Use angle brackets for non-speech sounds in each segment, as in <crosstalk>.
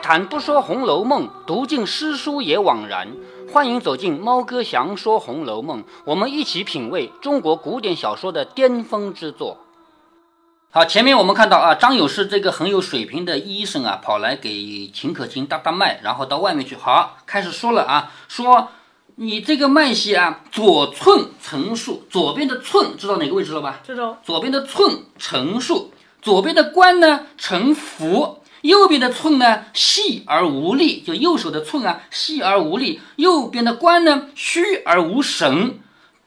开坛不说《红楼梦》，读尽诗书也枉然。欢迎走进猫哥祥说《红楼梦》，我们一起品味中国古典小说的巅峰之作。好，前面我们看到啊，张友是这个很有水平的医生啊，跑来给秦可卿搭搭脉，然后到外面去。好，开始说了啊，说你这个脉息啊，左寸成数，左边的寸知道哪个位置了吧？知道。左边的寸成数，左边的关呢成符。右边的寸呢细而无力，就右手的寸啊细而无力；右边的关呢虚而无神。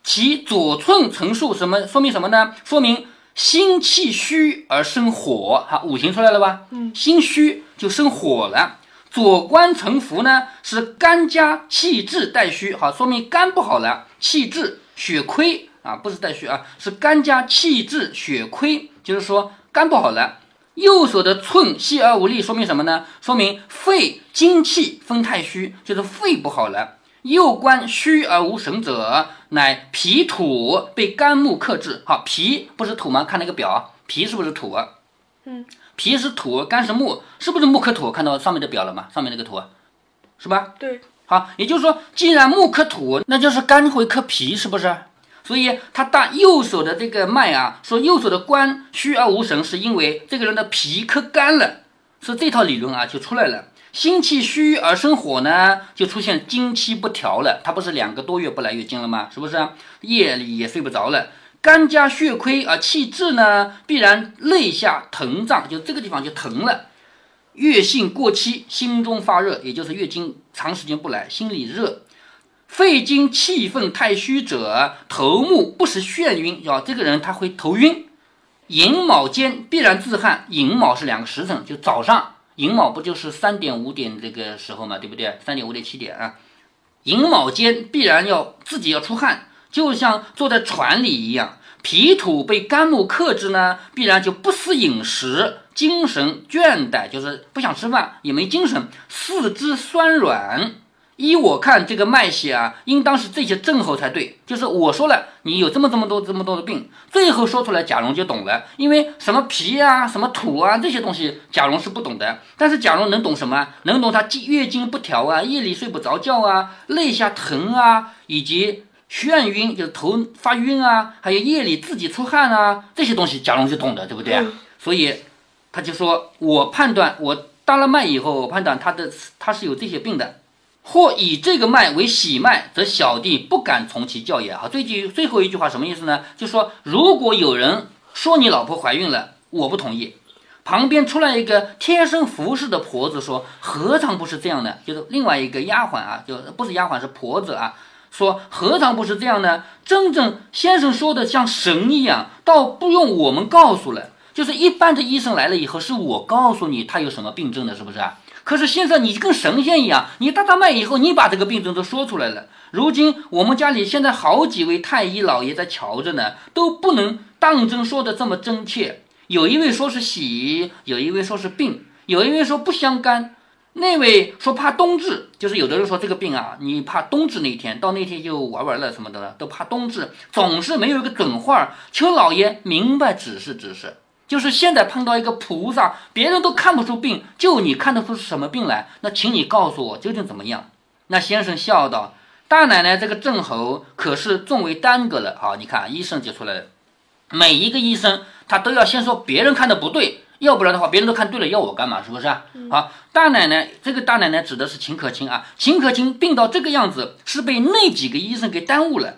其左寸成数，什么说明什么呢？说明心气虚而生火。哈，五行出来了吧？嗯，心虚就生火了。左关成符呢，是肝加气滞带虚。好，说明肝不好了，气滞血亏啊，不是带虚啊，是肝加气滞血亏，就是说肝不好了。右手的寸细而无力，说明什么呢？说明肺精气分太虚，就是肺不好了。右关虚而无神者，乃脾土被肝木克制。好，脾不是土吗？看那个表，脾是不是土啊？嗯，脾是土，肝是木，是不是木克土？看到上面的表了吗？上面那个图，是吧？对。好，也就是说，既然木克土，那就是肝会克脾，是不是？所以他大右手的这个脉啊，说右手的关虚而无神，是因为这个人的脾克肝了，是这套理论啊就出来了。心气虚而生火呢，就出现经期不调了。他不是两个多月不来月经了吗？是不是？夜里也睡不着了。肝加血亏而气滞呢，必然肋下疼胀，就这个地方就疼了。月性过期，心中发热，也就是月经长时间不来，心里热。肺经气愤太虚者，头目不时眩晕。要，这个人他会头晕。寅卯间必然自汗。寅卯是两个时辰，就早上。寅卯不就是三点五点这个时候嘛，对不对？三点五点七点啊。寅卯间必然要自己要出汗，就像坐在船里一样。脾土被肝木克制呢，必然就不思饮食，精神倦怠，就是不想吃饭，也没精神，四肢酸软。依我看，这个脉血啊，应当是这些症候才对。就是我说了，你有这么这么多这么多的病，最后说出来，贾蓉就懂了。因为什么脾啊，什么土啊，这些东西，贾蓉是不懂的。但是贾蓉能懂什么？能懂他月经不调啊，夜里睡不着觉啊，肋下疼啊，以及眩晕，就是头发晕啊，还有夜里自己出汗啊，这些东西贾蓉就懂的，对不对啊？所以他就说我判断，我搭了脉以后，我判断他的他是有这些病的。或以这个脉为喜脉，则小弟不敢从其教也。好，最句最后一句话什么意思呢？就说如果有人说你老婆怀孕了，我不同意。旁边出来一个贴身服侍的婆子说：“何尝不是这样的？”就是另外一个丫鬟啊，就不是丫鬟是婆子啊，说何尝不是这样呢？真正先生说的像神一样，倒不用我们告诉了。就是一般的医生来了以后，是我告诉你他有什么病症的，是不是啊？可是先生，你跟神仙一样，你搭搭脉以后，你把这个病症都说出来了。如今我们家里现在好几位太医老爷在瞧着呢，都不能当真说的这么真切。有一位说是喜，有一位说是病，有一位说不相干，那位说怕冬至，就是有的人说这个病啊，你怕冬至那天，到那天就玩完了什么的了，都怕冬至，总是没有一个准话。求老爷明白指示指示。就是现在碰到一个菩萨，别人都看不出病，就你看得出是什么病来？那请你告诉我究竟怎么样？那先生笑道：“大奶奶这个症候可是重为耽搁了。好，你看医生就出来了，每一个医生他都要先说别人看的不对，要不然的话别人都看对了，要我干嘛？是不是？好，大奶奶这个大奶奶指的是秦可卿啊，秦可卿病到这个样子，是被那几个医生给耽误了。”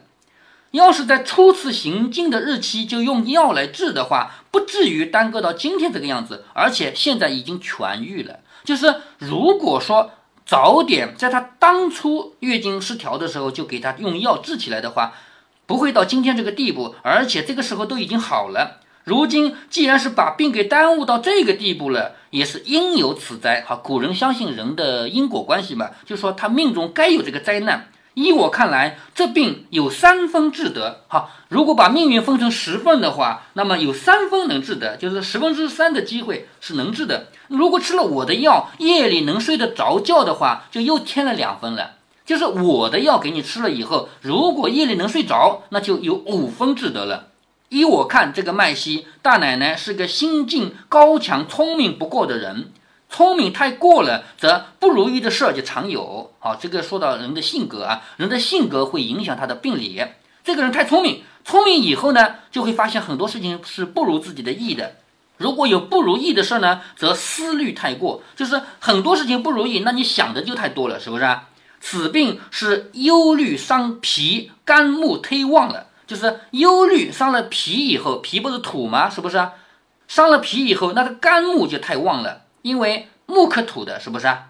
要是在初次行经的日期就用药来治的话，不至于耽搁到今天这个样子，而且现在已经痊愈了。就是如果说早点在他当初月经失调的时候就给他用药治起来的话，不会到今天这个地步，而且这个时候都已经好了。如今既然是把病给耽误到这个地步了，也是应有此灾。哈，古人相信人的因果关系嘛，就说他命中该有这个灾难。依我看来，这病有三分治得。好，如果把命运分成十份的话，那么有三分能治得，就是十分之三的机会是能治的。如果吃了我的药，夜里能睡得着觉的话，就又添了两分了。就是我的药给你吃了以后，如果夜里能睡着，那就有五分治得了。依我看，这个麦西大奶奶是个心境高强、聪明不过的人。聪明太过了，则不如意的事儿就常有。好，这个说到人的性格啊，人的性格会影响他的病理。这个人太聪明，聪明以后呢，就会发现很多事情是不如自己的意的。如果有不如意的事儿呢，则思虑太过，就是很多事情不如意，那你想的就太多了，是不是啊？此病是忧虑伤脾肝木忒旺了，就是忧虑伤了脾以后，脾不是土吗？是不是啊？伤了脾以后，那个肝木就太旺了，因为木克土的，是不是啊？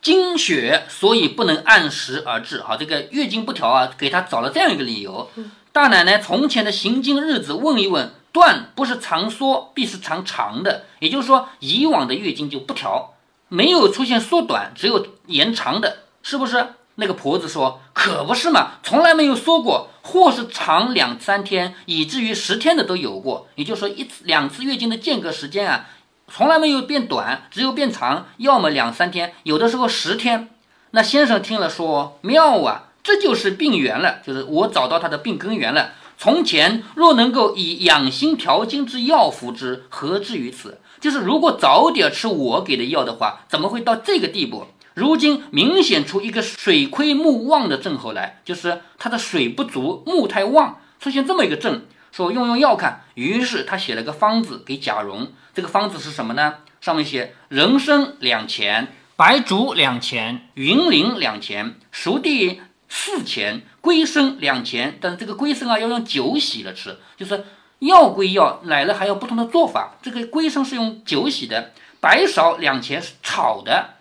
经血，所以不能按时而治。好，这个月经不调啊，给他找了这样一个理由。大奶奶从前的行经日子问一问，断不是长缩，必是长长的，也就是说，以往的月经就不调，没有出现缩短，只有延长的。是不是那个婆子说？可不是嘛，从来没有说过，或是长两三天，以至于十天的都有过。也就是说，一次两次月经的间隔时间啊，从来没有变短，只有变长，要么两三天，有的时候十天。那先生听了说：妙啊，这就是病源了，就是我找到他的病根源了。从前若能够以养心调经之药服之，何至于此？就是如果早点吃我给的药的话，怎么会到这个地步？如今明显出一个水亏木旺的症候来，就是他的水不足，木太旺，出现这么一个症，说用用药看。于是他写了个方子给贾蓉，这个方子是什么呢？上面写人参两钱，白术两钱，云苓两钱，熟地四钱，龟参两钱。但是这个龟参啊，要用酒洗了吃，就是药归药，来了还要不同的做法。这个龟参是用酒洗的，白芍两钱是炒的。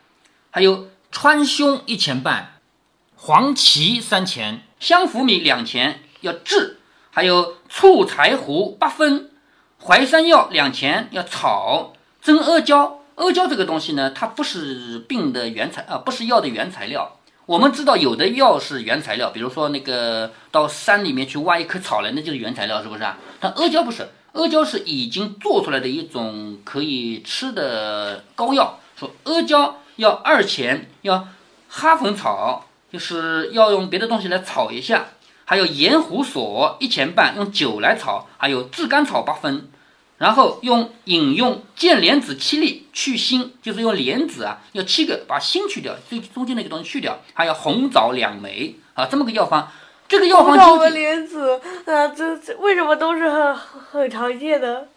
还有川芎一钱半，黄芪三钱，香附米两钱要治；还有醋柴胡八分，淮山药两钱要炒。蒸阿胶，阿胶这个东西呢，它不是病的原材啊，不是药的原材料。我们知道有的药是原材料，比如说那个到山里面去挖一棵草来，那就是原材料，是不是啊？但阿胶不是，阿胶是已经做出来的一种可以吃的膏药。说阿胶。要二钱，要哈粉草，就是要用别的东西来炒一下，还有盐胡索一钱半，用酒来炒，还有炙甘草八分，然后用饮用见莲子七粒去腥，就是用莲子啊，要七个把腥去掉，最中间那个东西去掉，还有红枣两枚啊，这么个药方。这个药方究竟莲子啊，这这为什么都是很很常见的？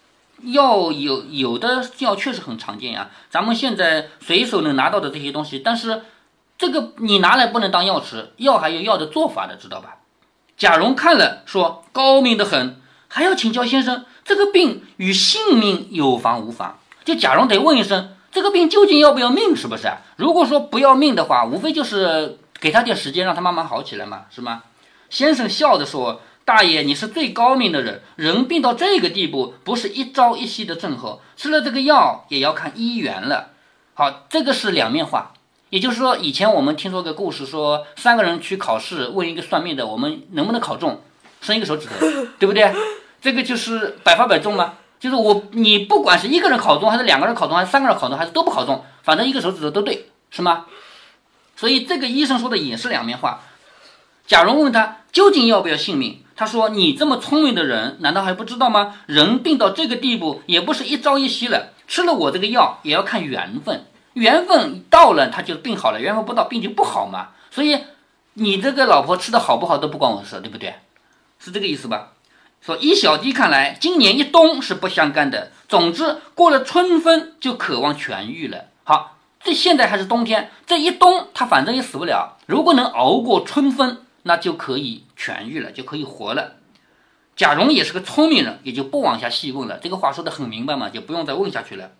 药有有的药确实很常见呀，咱们现在随手能拿到的这些东西，但是这个你拿来不能当药吃，药还有药的做法的，知道吧？贾蓉看了说高明的很，还要请教先生，这个病与性命有妨无妨？就贾蓉得问一声，这个病究竟要不要命？是不是？如果说不要命的话，无非就是给他点时间，让他慢慢好起来嘛，是吗？先生笑着说。大爷，你是最高明的人。人病到这个地步，不是一朝一夕的症候，吃了这个药也要看医缘了。好，这个是两面话。也就是说，以前我们听说个故事，说三个人去考试，问一个算命的，我们能不能考中，伸一个手指头，<laughs> 对不对？这个就是百发百中吗？就是我，你不管是一个人考中，还是两个人考中，还是三个人考中，还是都不考中，反正一个手指头都对，是吗？所以这个医生说的也是两面话。贾蓉问他究竟要不要性命？他说：“你这么聪明的人，难道还不知道吗？人病到这个地步，也不是一朝一夕了。吃了我这个药，也要看缘分。缘分到了，他就病好了；缘分不到，病就不好嘛。所以，你这个老婆吃的好不好都不关我事，对不对？是这个意思吧？说依小弟看来，今年一冬是不相干的。总之，过了春分就渴望痊愈了。好，这现在还是冬天，这一冬他反正也死不了。如果能熬过春分。”那就可以痊愈了，就可以活了。贾蓉也是个聪明人，也就不往下细问了。这个话说得很明白嘛，就不用再问下去了。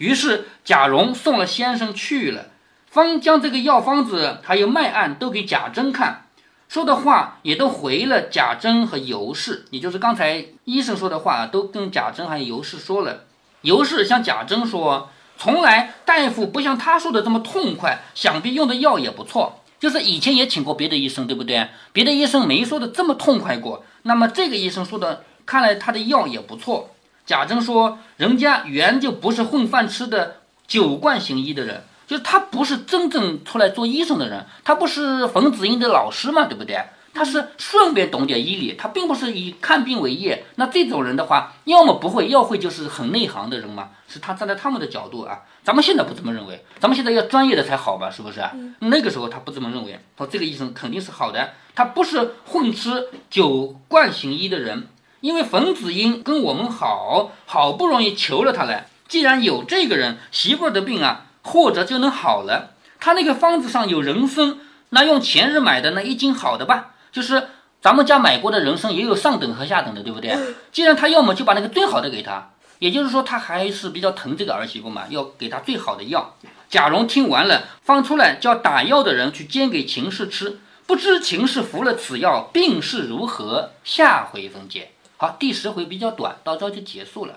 于是贾蓉送了先生去了，方将这个药方子还有脉案都给贾珍看，说的话也都回了贾珍和尤氏，也就是刚才医生说的话都跟贾珍还有尤氏说了。尤氏向贾珍说：“从来大夫不像他说的这么痛快，想必用的药也不错。”就是以前也请过别的医生，对不对？别的医生没说的这么痛快过。那么这个医生说的，看来他的药也不错。贾珍说，人家原就不是混饭吃的酒罐行医的人，就是他不是真正出来做医生的人，他不是冯子英的老师嘛，对不对？他是顺便懂点医理，他并不是以看病为业。那这种人的话，要么不会，要会就是很内行的人嘛。是他站在他们的角度啊。咱们现在不这么认为，咱们现在要专业的才好吧？是不是？那个时候他不这么认为，说这个医生肯定是好的，他不是混吃酒惯行医的人。因为冯子英跟我们好好不容易求了他来，既然有这个人，媳妇儿的病啊，或者就能好了。他那个方子上有人参，那用前日买的那一斤好的吧，就是咱们家买过的人参也有上等和下等的，对不对？既然他要么就把那个最好的给他，也就是说他还是比较疼这个儿媳妇嘛，要给他最好的药。贾蓉听完了，放出来叫打药的人去煎给秦氏吃，不知秦氏服了此药，病势如何？下回分解。好，第十回比较短，到这就结束了。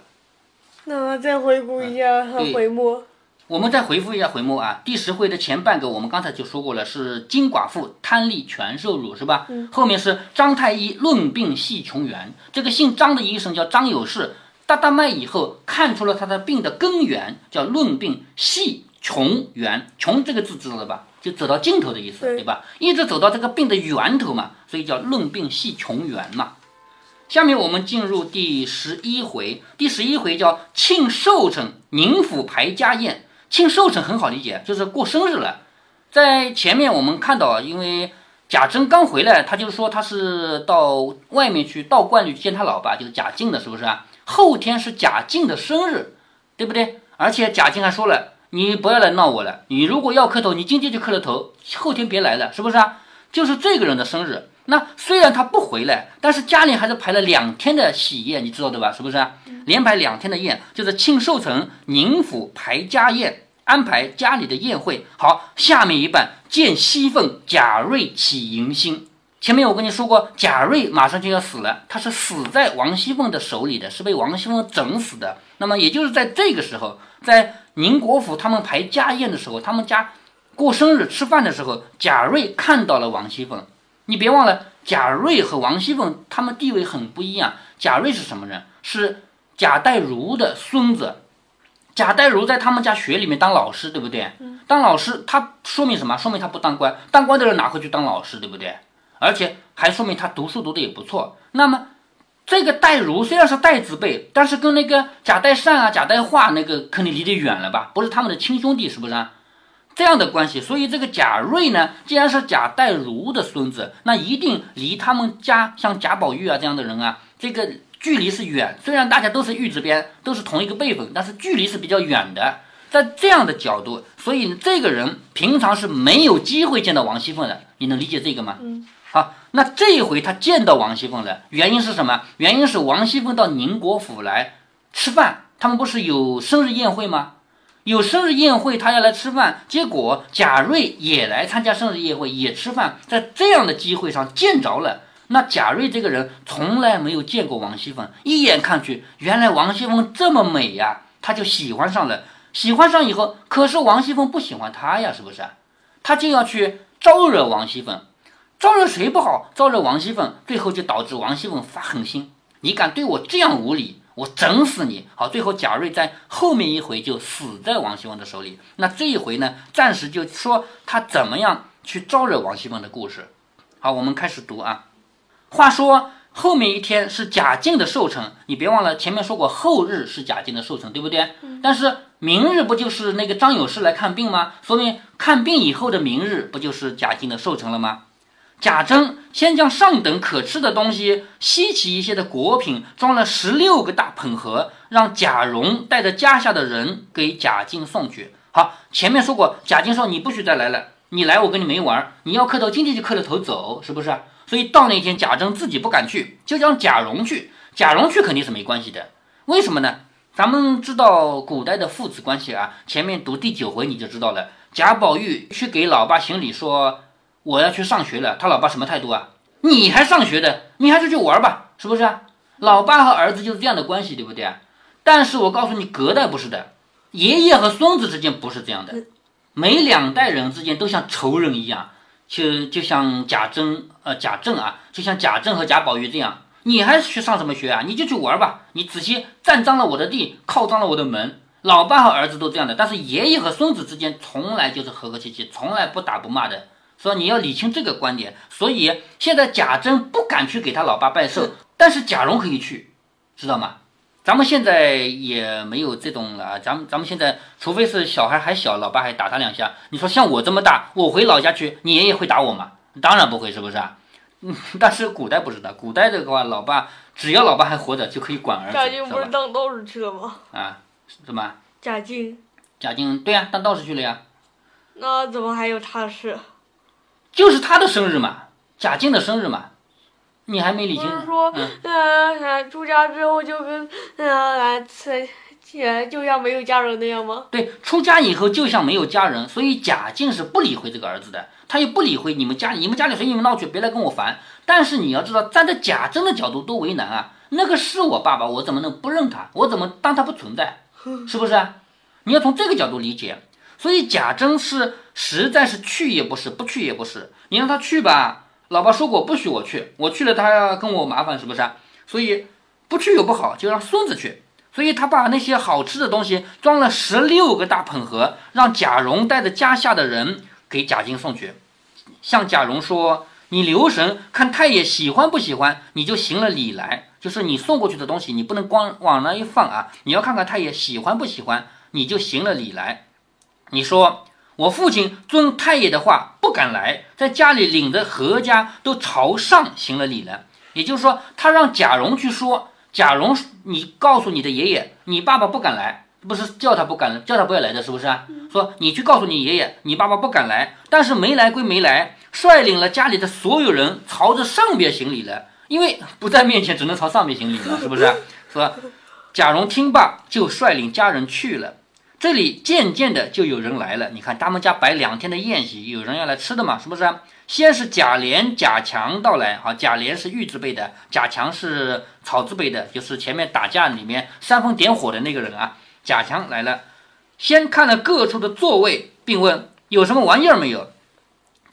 那再回顾一下回目。我们再回复一下回目啊。第十回的前半个，我们刚才就说过了，是金寡妇贪利全受辱，是吧？嗯。后面是张太医论病系穷源，这个姓张的医生叫张有事，大大脉以后看出了他的病的根源，叫论病系穷源。穷这个字知道了吧？就走到尽头的意思，对吧？一直走到这个病的源头嘛，所以叫论病系穷源嘛。下面我们进入第十一回，第十一回叫庆寿辰，宁府排家宴。庆寿辰很好理解，就是过生日了。在前面我们看到，因为贾珍刚回来，他就说他是到外面去道观里见他老爸，就是贾静的，是不是啊？后天是贾静的生日，对不对？而且贾静还说了，你不要来闹我了，你如果要磕头，你今天就磕了头，后天别来了，是不是啊？就是这个人的生日。那虽然他不回来，但是家里还是排了两天的喜宴，你知道的吧？是不是？连排两天的宴，就是庆寿辰，宁府排家宴，安排家里的宴会。好，下面一半见西凤，贾瑞起迎新。前面我跟你说过，贾瑞马上就要死了，他是死在王熙凤的手里的，是被王熙凤整死的。那么也就是在这个时候，在宁国府他们排家宴的时候，他们家过生日吃饭的时候，贾瑞看到了王熙凤。你别忘了，贾瑞和王熙凤他们地位很不一样。贾瑞是什么人？是贾代儒的孙子。贾代儒在他们家学里面当老师，对不对？当老师，他说明什么？说明他不当官。当官的人哪会去当老师，对不对？而且还说明他读书读的也不错。那么，这个代儒虽然是代字辈，但是跟那个贾代善啊、贾代化那个肯定离得远了吧？不是他们的亲兄弟，是不是？这样的关系，所以这个贾瑞呢，既然是贾代儒的孙子，那一定离他们家像贾宝玉啊这样的人啊，这个距离是远。虽然大家都是玉字边，都是同一个辈分，但是距离是比较远的。在这样的角度，所以这个人平常是没有机会见到王熙凤的。你能理解这个吗？嗯。好，那这一回他见到王熙凤了，原因是什么？原因是王熙凤到宁国府来吃饭，他们不是有生日宴会吗？有生日宴会，他要来吃饭，结果贾瑞也来参加生日宴会，也吃饭，在这样的机会上见着了。那贾瑞这个人从来没有见过王熙凤，一眼看去，原来王熙凤这么美呀，他就喜欢上了。喜欢上以后，可是王熙凤不喜欢他呀，是不是？他就要去招惹王熙凤，招惹谁不好？招惹王熙凤，最后就导致王熙凤发狠心，你敢对我这样无礼！我整死你！好，最后贾瑞在后面一回就死在王熙凤的手里。那这一回呢，暂时就说他怎么样去招惹王熙凤的故事。好，我们开始读啊。话说后面一天是贾敬的寿辰，你别忘了前面说过后日是贾敬的寿辰，对不对？但是明日不就是那个张有事来看病吗？说明看病以后的明日不就是贾敬的寿辰了吗？贾珍先将上等可吃的东西、稀奇一些的果品装了十六个大捧盒，让贾蓉带着家下的人给贾静送去。好，前面说过，贾静说你不许再来了，你来我跟你没完，你要磕头，今天就磕了头走，是不是？所以到那天，贾珍自己不敢去，就让贾蓉去。贾蓉去肯定是没关系的，为什么呢？咱们知道古代的父子关系啊，前面读第九回你就知道了。贾宝玉去给老爸行礼说。我要去上学了，他老爸什么态度啊？你还上学的，你还是去玩吧，是不是啊？老爸和儿子就是这样的关系，对不对啊？但是我告诉你，隔代不是的，爷爷和孙子之间不是这样的，每两代人之间都像仇人一样，就就像贾珍呃贾政啊，就像贾政和贾宝玉这样，你还去上什么学啊？你就去玩吧，你仔细占脏了我的地，靠脏了我的门。老爸和儿子都这样的，但是爷爷和孙子之间从来就是和和气气，从来不打不骂的。说你要理清这个观点。所以现在贾珍不敢去给他老爸拜寿，但是贾蓉可以去，知道吗？咱们现在也没有这种了，咱们咱们现在除非是小孩还小，老爸还打他两下。你说像我这么大，我回老家去，你爷爷会打我吗？当然不会，是不是啊？嗯，<laughs> 但是古代不是的，古代的话，老爸只要老爸还活着，就可以管儿子，贾静不是？当道士去了吗？啊，什么？贾静，贾静对呀、当道士去了呀，那怎么还有他的事？就是他的生日嘛，贾静的生日嘛，你还没理不清？是说，嗯出家之后就跟，呃，来吃，呃，就像没有家人那样吗？对，出家以后就像没有家人，所以贾静是不理会这个儿子的，他也不理会你们家里，你们家里随你们闹去，别来跟我烦。但是你要知道，站在贾珍的角度多为难啊！那个是我爸爸，我怎么能不认他？我怎么当他不存在？是不是啊？你要从这个角度理解。所以贾珍是实在是去也不是，不去也不是。你让他去吧，老爸说过不许我去，我去了他要跟我麻烦，是不是？所以不去又不好，就让孙子去。所以他把那些好吃的东西装了十六个大捧盒，让贾蓉带着家下的人给贾静送去，向贾蓉说：“你留神看太爷喜欢不喜欢，你就行了礼来。就是你送过去的东西，你不能光往那一放啊，你要看看太爷喜欢不喜欢，你就行了礼来。你说我父亲遵太爷的话不敢来，在家里领着何家都朝上行了礼了。也就是说，他让贾蓉去说。”贾蓉，你告诉你的爷爷，你爸爸不敢来，不是叫他不敢，叫他不要来的，是不是啊？说你去告诉你爷爷，你爸爸不敢来，但是没来归没来，率领了家里的所有人朝着上边行礼了，因为不在面前，只能朝上面行礼了，是不是？<laughs> 说贾蓉听罢，就率领家人去了。这里渐渐的就有人来了，你看他们家摆两天的宴席，有人要来吃的嘛，是不是？先是贾琏、贾强到来，好，贾琏是玉字辈的，贾强是草字辈的，就是前面打架里面煽风点火的那个人啊。贾强来了，先看了各处的座位，并问有什么玩意儿没有。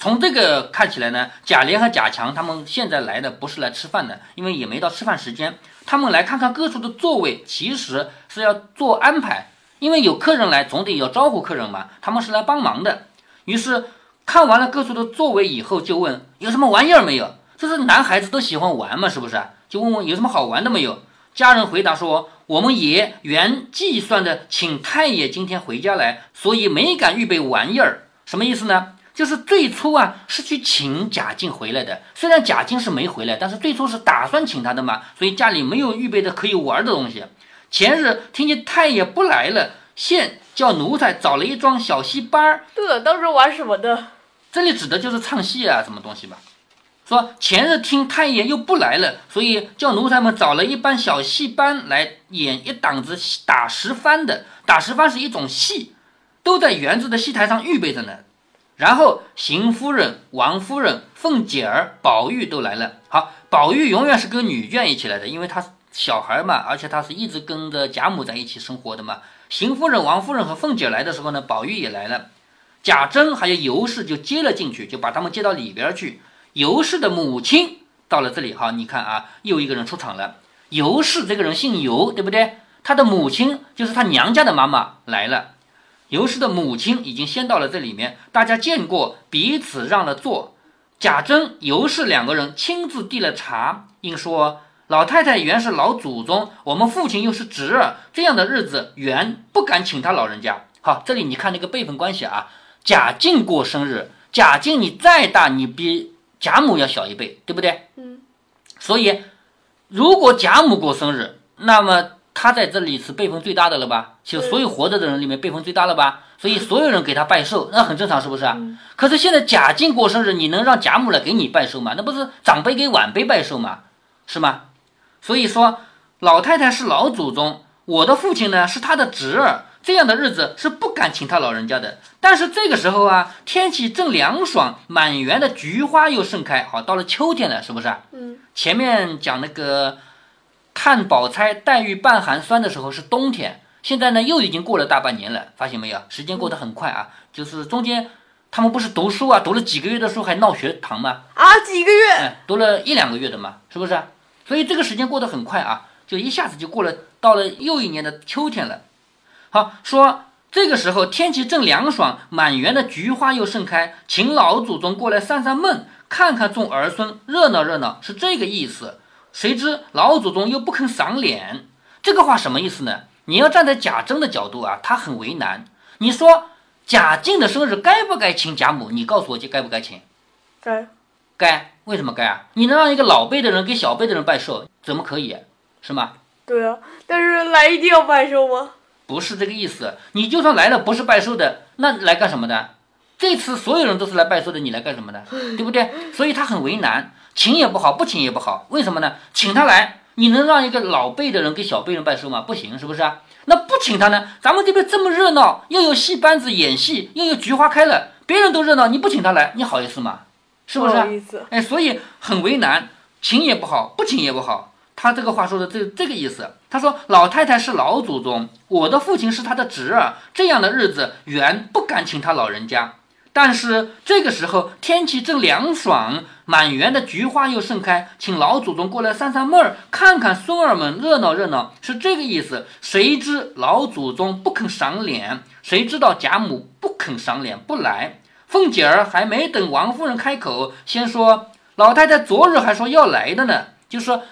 从这个看起来呢，贾琏和贾强他们现在来的不是来吃饭的，因为也没到吃饭时间，他们来看看各处的座位，其实是要做安排，因为有客人来，总得要招呼客人嘛，他们是来帮忙的。于是。看完了各处的座位以后，就问有什么玩意儿没有？这是男孩子都喜欢玩嘛，是不是？就问问有什么好玩的没有？家人回答说：“我们爷原计算的请太爷今天回家来，所以没敢预备玩意儿。什么意思呢？就是最初啊是去请贾静回来的，虽然贾静是没回来，但是最初是打算请他的嘛，所以家里没有预备的可以玩的东西。前日听见太爷不来了，现叫奴才找了一桩小戏班儿。对了，当时玩什么的？这里指的就是唱戏啊，什么东西吧？说前日听太爷又不来了，所以叫奴才们找了一班小戏班来演一档子打十番的。打十番是一种戏，都在园子的戏台上预备着呢。然后邢夫人、王夫人、凤姐儿、宝玉都来了。好，宝玉永远是跟女眷一起来的，因为他小孩嘛，而且他是一直跟着贾母在一起生活的嘛。邢夫人、王夫人和凤姐来的时候呢，宝玉也来了。贾珍还有尤氏就接了进去，就把他们接到里边去。尤氏的母亲到了这里，哈，你看啊，又一个人出场了。尤氏这个人姓尤，对不对？他的母亲就是他娘家的妈妈来了。尤氏的母亲已经先到了这里面，大家见过，彼此让了座。贾珍、尤氏两个人亲自递了茶，应说：“老太太原是老祖宗，我们父亲又是侄儿，这样的日子原不敢请他老人家。”好，这里你看那个辈分关系啊。贾静过生日，贾静你再大，你比贾母要小一辈，对不对？嗯。所以，如果贾母过生日，那么他在这里是辈分最大的了吧？就所有活着的人里面辈分最大了吧？所以 <laughs> 所有人给他拜寿，那很正常，是不是啊？可是现在贾静过生日，你能让贾母来给你拜寿吗？那不是长辈给晚辈拜寿吗？是吗？所以说，老太太是老祖宗，我的父亲呢是他的侄儿。这样的日子是不敢请他老人家的，但是这个时候啊，天气正凉爽，满园的菊花又盛开，好，到了秋天了，是不是？嗯。前面讲那个探宝钗、黛玉半寒酸的时候是冬天，现在呢又已经过了大半年了，发现没有？时间过得很快啊，就是中间他们不是读书啊，读了几个月的书还闹学堂吗？啊，几个月？嗯，读了一两个月的嘛，是不是？所以这个时间过得很快啊，就一下子就过了，到了又一年的秋天了。好说，这个时候天气正凉爽，满园的菊花又盛开，请老祖宗过来散散闷，看看众儿孙，热闹热闹，是这个意思。谁知老祖宗又不肯赏脸，这个话什么意思呢？你要站在贾珍的角度啊，他很为难。你说贾静的生日该不该请贾母？你告诉我，就该不该请？该该，为什么该啊？你能让一个老辈的人给小辈的人拜寿，怎么可以？是吗？对啊，但是来一定要拜寿吗？不是这个意思。你就算来了不是拜寿的，那来干什么的？这次所有人都是来拜寿的，你来干什么的？对不对？所以他很为难，请也不好，不请也不好。为什么呢？请他来，你能让一个老辈的人给小辈人拜寿吗？不行，是不是啊？那不请他呢？咱们这边这么热闹，又有戏班子演戏，又有菊花开了，别人都热闹，你不请他来，你好意思吗？是不是哎，所以很为难，请也不好，不请也不好。他这个话说的这这个意思，他说老太太是老祖宗，我的父亲是他的侄儿，这样的日子原不敢请他老人家。但是这个时候天气正凉爽，满园的菊花又盛开，请老祖宗过来散散闷儿，看看孙儿们，热闹热闹，是这个意思。谁知老祖宗不肯赏脸，谁知道贾母不肯赏脸不来。凤姐儿还没等王夫人开口，先说老太太昨日还说要来的呢，就说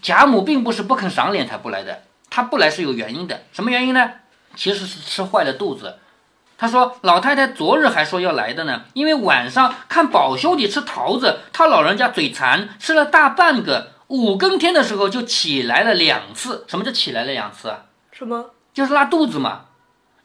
贾母并不是不肯赏脸才不来的，她不来是有原因的。什么原因呢？其实是吃坏了肚子。她说老太太昨日还说要来的呢，因为晚上看宝兄弟吃桃子，他老人家嘴馋，吃了大半个。五更天的时候就起来了两次。什么叫起来了两次啊？什么？就是拉肚子嘛。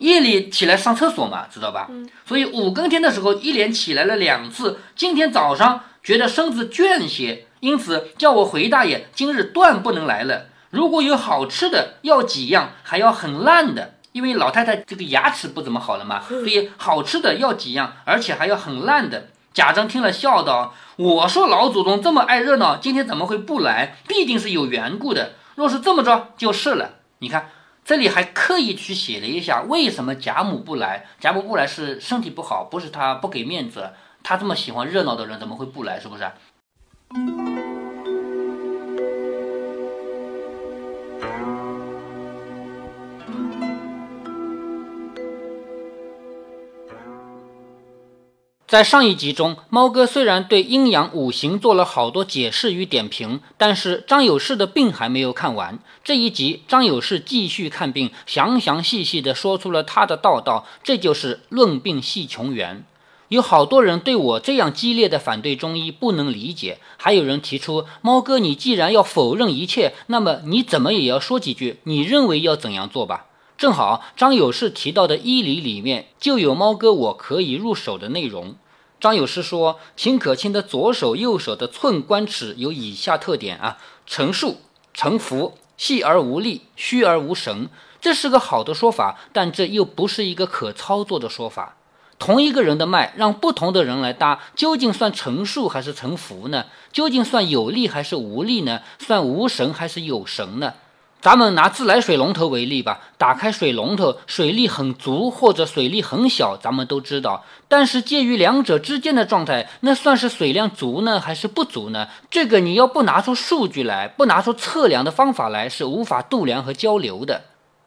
夜里起来上厕所嘛，知道吧？嗯。所以五更天的时候一连起来了两次。今天早上觉得身子倦些，因此叫我回大爷今日断不能来了。如果有好吃的，要几样，还要很烂的，因为老太太这个牙齿不怎么好了嘛，所以好吃的要几样，而且还要很烂的。贾政听了，笑道：“我说老祖宗这么爱热闹，今天怎么会不来？必定是有缘故的。若是这么着，就是了。你看。”这里还刻意去写了一下，为什么贾母不来？贾母不来是身体不好，不是他不给面子。他这么喜欢热闹的人，怎么会不来？是不是？在上一集中，猫哥虽然对阴阳五行做了好多解释与点评，但是张有事的病还没有看完。这一集，张有事继续看病，详详细细地说出了他的道道，这就是论病系穷源。有好多人对我这样激烈的反对中医不能理解，还有人提出，猫哥，你既然要否认一切，那么你怎么也要说几句，你认为要怎样做吧？正好张有事提到的医理里面就有猫哥我可以入手的内容。张有诗说，秦可卿的左手、右手的寸关尺有以下特点啊：成数、成浮、细而无力、虚而无神。这是个好的说法，但这又不是一个可操作的说法。同一个人的脉，让不同的人来搭，究竟算成数还是成浮呢？究竟算有力还是无力呢？算无神还是有神呢？咱们拿自来水龙头为例吧，打开水龙头，水力很足或者水力很小，咱们都知道。但是介于两者之间的状态，那算是水量足呢，还是不足呢？这个你要不拿出数据来，不拿出测量的方法来，是无法度量和交流的。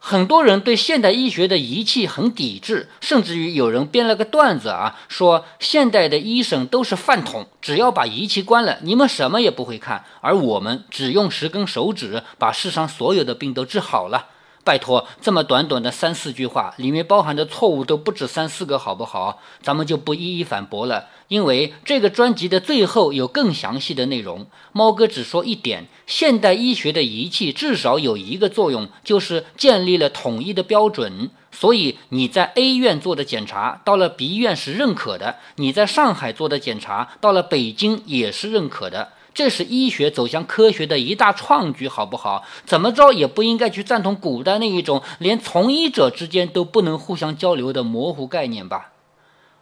很多人对现代医学的仪器很抵制，甚至于有人编了个段子啊，说现代的医生都是饭桶，只要把仪器关了，你们什么也不会看，而我们只用十根手指把世上所有的病都治好了。拜托，这么短短的三四句话，里面包含的错误都不止三四个，好不好？咱们就不一一反驳了，因为这个专辑的最后有更详细的内容。猫哥只说一点：现代医学的仪器至少有一个作用，就是建立了统一的标准。所以你在 A 院做的检查，到了 B 院是认可的；你在上海做的检查，到了北京也是认可的。这是医学走向科学的一大创举，好不好？怎么着也不应该去赞同古代那一种连从医者之间都不能互相交流的模糊概念吧？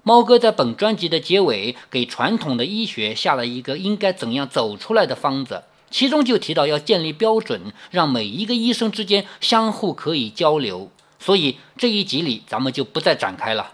猫哥在本专辑的结尾给传统的医学下了一个应该怎样走出来的方子，其中就提到要建立标准，让每一个医生之间相互可以交流。所以这一集里咱们就不再展开了。